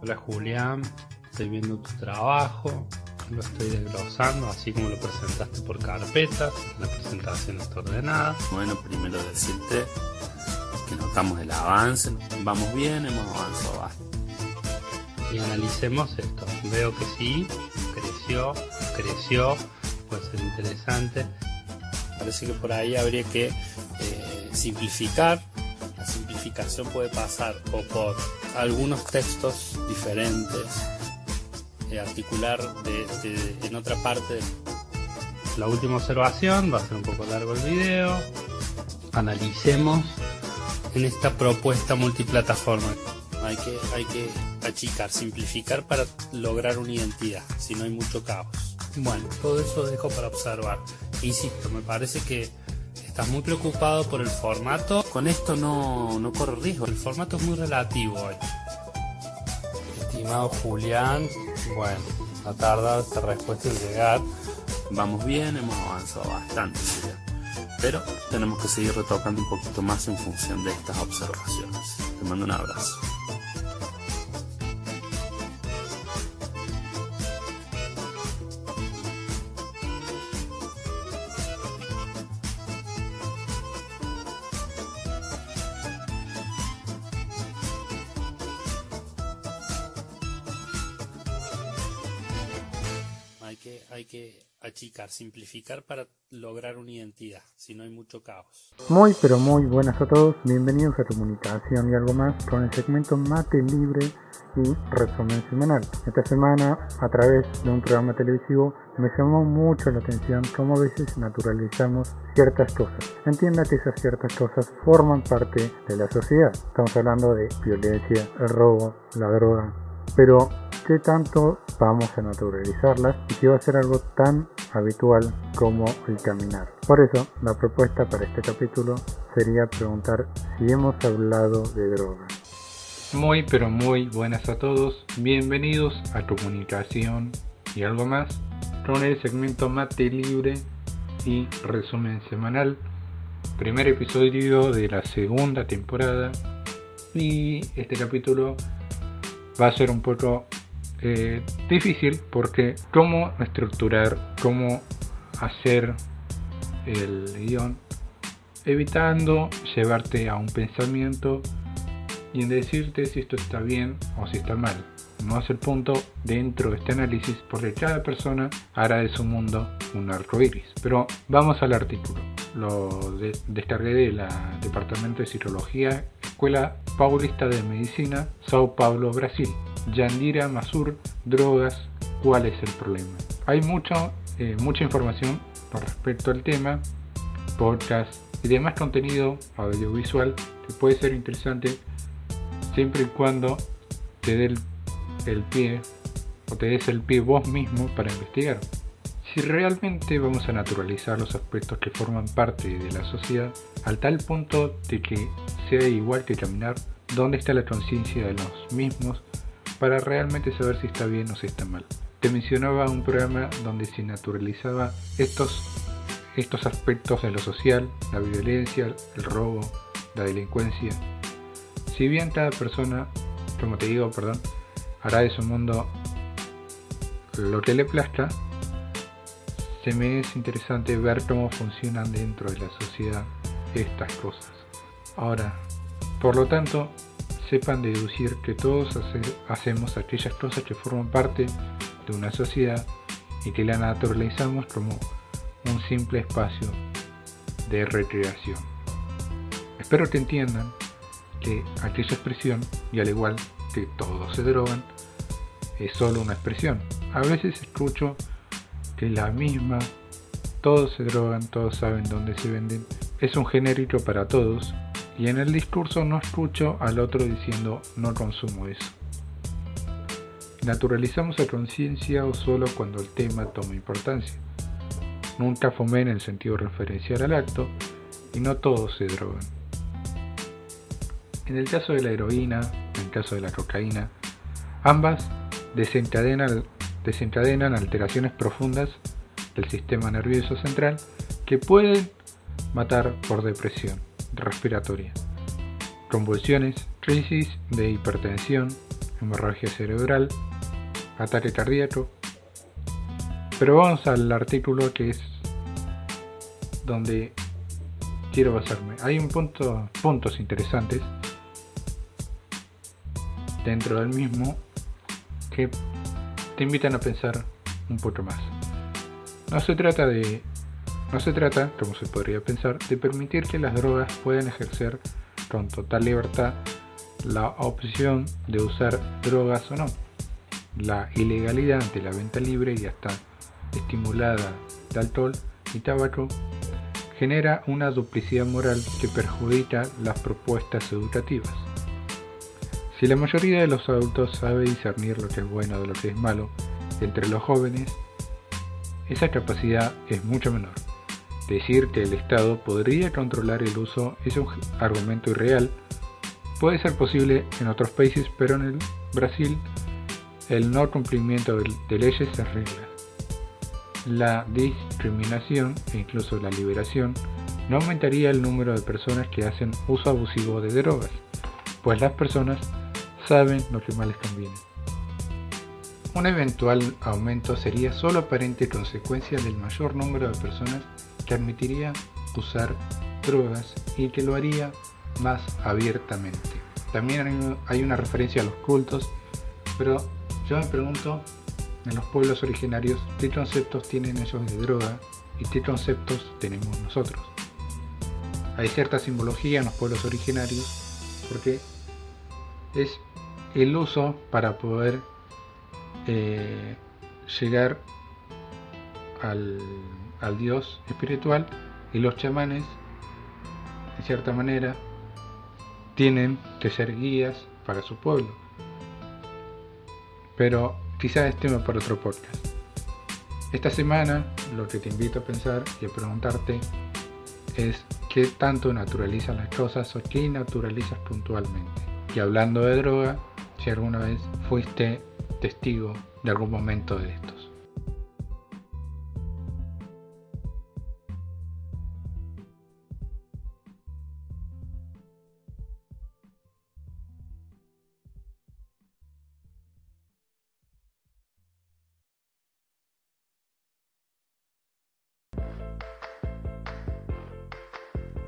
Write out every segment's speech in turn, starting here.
Hola Julián, estoy viendo tu trabajo, lo estoy desglosando así como lo presentaste por carpetas, la presentación está ordenada. Bueno, primero decirte que notamos el avance, vamos bien, hemos avanzado bastante. Y analicemos esto, veo que sí, creció, creció, puede ser interesante. Parece que por ahí habría que eh, simplificar. La simplificación puede pasar o por algunos textos diferentes, eh, articular en otra parte. La última observación, va a ser un poco largo el video. Analicemos en esta propuesta multiplataforma. Hay que, hay que achicar, simplificar para lograr una identidad, si no hay mucho caos. Bueno, todo eso dejo para observar. Insisto, me parece que estás muy preocupado por el formato. Con esto no, no corro riesgo. El formato es muy relativo hoy. Estimado Julián, bueno, ha tardado esta respuesta en llegar. Vamos bien, hemos avanzado bastante, pero tenemos que seguir retocando un poquito más en función de estas observaciones. Te mando un abrazo. Hay que achicar, simplificar para lograr una identidad, si no hay mucho caos. Muy pero muy buenas a todos, bienvenidos a Comunicación y algo más con el segmento Mate Libre y Resumen Semanal. Esta semana, a través de un programa televisivo, me llamó mucho la atención cómo a veces naturalizamos ciertas cosas. Entienda que esas ciertas cosas forman parte de la sociedad. Estamos hablando de violencia, el robo, la droga, pero tanto vamos a naturalizarlas y que va a ser algo tan habitual como el caminar. Por eso, la propuesta para este capítulo sería preguntar si hemos hablado de drogas. Muy pero muy buenas a todos, bienvenidos a Comunicación y algo más con el segmento Mate Libre y resumen semanal, primer episodio de la segunda temporada y este capítulo va a ser un poco eh, difícil porque cómo estructurar, cómo hacer el guion, evitando llevarte a un pensamiento y en decirte si esto está bien o si está mal. No es el punto dentro de este análisis porque cada persona hará de su mundo un arco iris. Pero vamos al artículo. Lo descargué del Departamento de Cirología, Escuela Paulista de Medicina, Sao Paulo, Brasil. Yandira Masur, drogas, ¿cuál es el problema? Hay mucho, eh, mucha información con respecto al tema, podcast y demás contenido audiovisual que puede ser interesante siempre y cuando te dé el, el pie o te des el pie vos mismo para investigar. Si realmente vamos a naturalizar los aspectos que forman parte de la sociedad al tal punto de que sea igual que caminar, ¿dónde está la conciencia de los mismos para realmente saber si está bien o si está mal. Te mencionaba un programa donde se naturalizaba estos, estos aspectos de lo social, la violencia, el robo, la delincuencia. Si bien cada persona, como te digo, perdón, hará de su mundo lo que le plazca, se me es interesante ver cómo funcionan dentro de la sociedad estas cosas. Ahora, por lo tanto, sepan deducir que todos hacemos aquellas cosas que forman parte de una sociedad y que la naturalizamos como un simple espacio de recreación. Espero que entiendan que aquella expresión, y al igual que todos se drogan, es solo una expresión. A veces escucho que la misma, todos se drogan, todos saben dónde se venden, es un genérico para todos y en el discurso no escucho al otro diciendo no consumo eso. Naturalizamos a conciencia o solo cuando el tema toma importancia. Nunca fomé en el sentido referencial al acto y no todos se drogan. En el caso de la heroína, de la cocaína, ambas desencadenan, desencadenan alteraciones profundas del sistema nervioso central que pueden matar por depresión respiratoria, convulsiones, crisis de hipertensión, hemorragia cerebral, ataque cardíaco. Pero vamos al artículo que es donde quiero basarme. Hay un punto, puntos interesantes dentro del mismo que te invitan a pensar un poco más. No se trata de no se trata, como se podría pensar, de permitir que las drogas puedan ejercer con total libertad la opción de usar drogas o no. La ilegalidad de la venta libre y hasta estimulada de alcohol y tabaco genera una duplicidad moral que perjudica las propuestas educativas. Si la mayoría de los adultos sabe discernir lo que es bueno de lo que es malo entre los jóvenes, esa capacidad es mucho menor. Decir que el Estado podría controlar el uso es un argumento irreal. Puede ser posible en otros países, pero en el Brasil el no cumplimiento de leyes es regla. La discriminación e incluso la liberación no aumentaría el número de personas que hacen uso abusivo de drogas, pues las personas saben lo que más les conviene. Un eventual aumento sería solo aparente consecuencia del mayor número de personas que admitiría usar drogas y que lo haría más abiertamente. También hay una referencia a los cultos, pero yo me pregunto en los pueblos originarios qué conceptos tienen ellos de droga y qué conceptos tenemos nosotros. Hay cierta simbología en los pueblos originarios porque es el uso para poder eh, llegar al al dios espiritual y los chamanes, de cierta manera, tienen que ser guías para su pueblo. Pero quizás es tema para otro podcast. Esta semana lo que te invito a pensar y a preguntarte es qué tanto naturalizas las cosas o qué naturalizas puntualmente. Y hablando de droga, si alguna vez fuiste testigo de algún momento de estos.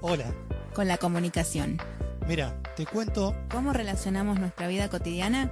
Hola. Con la comunicación. Mira, te cuento... ¿Cómo relacionamos nuestra vida cotidiana?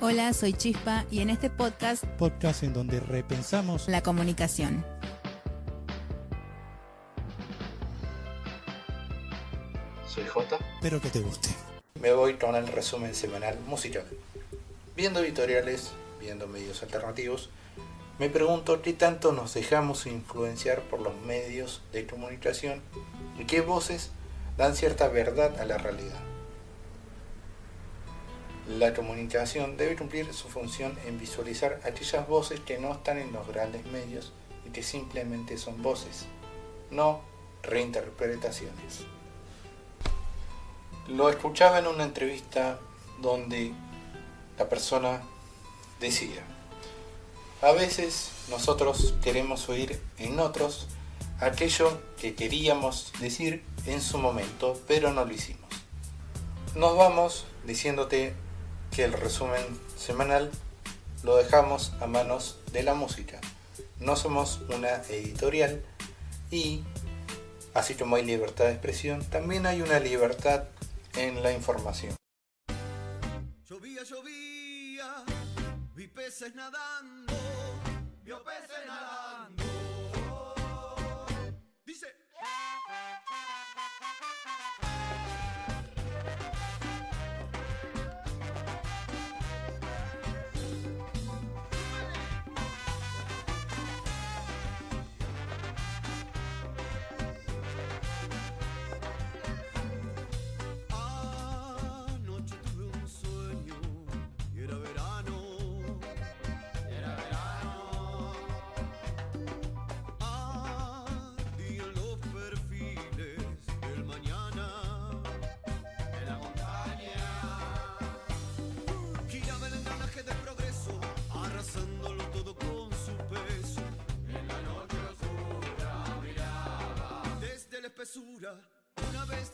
Hola, soy Chispa y en este podcast... Podcast en donde repensamos... La comunicación. Soy J. Espero que te guste. Me voy con el resumen semanal musical. Viendo editoriales, viendo medios alternativos, me pregunto qué tanto nos dejamos influenciar por los medios de comunicación y qué voces dan cierta verdad a la realidad. La comunicación debe cumplir su función en visualizar aquellas voces que no están en los grandes medios y que simplemente son voces, no reinterpretaciones. Lo escuchaba en una entrevista donde la persona decía. A veces nosotros queremos oír en otros aquello que queríamos decir en su momento, pero no lo hicimos. Nos vamos diciéndote que el resumen semanal lo dejamos a manos de la música. No somos una editorial y, así como hay libertad de expresión, también hay una libertad en la información. Vi peces nadando, vio peces nadando. Una vez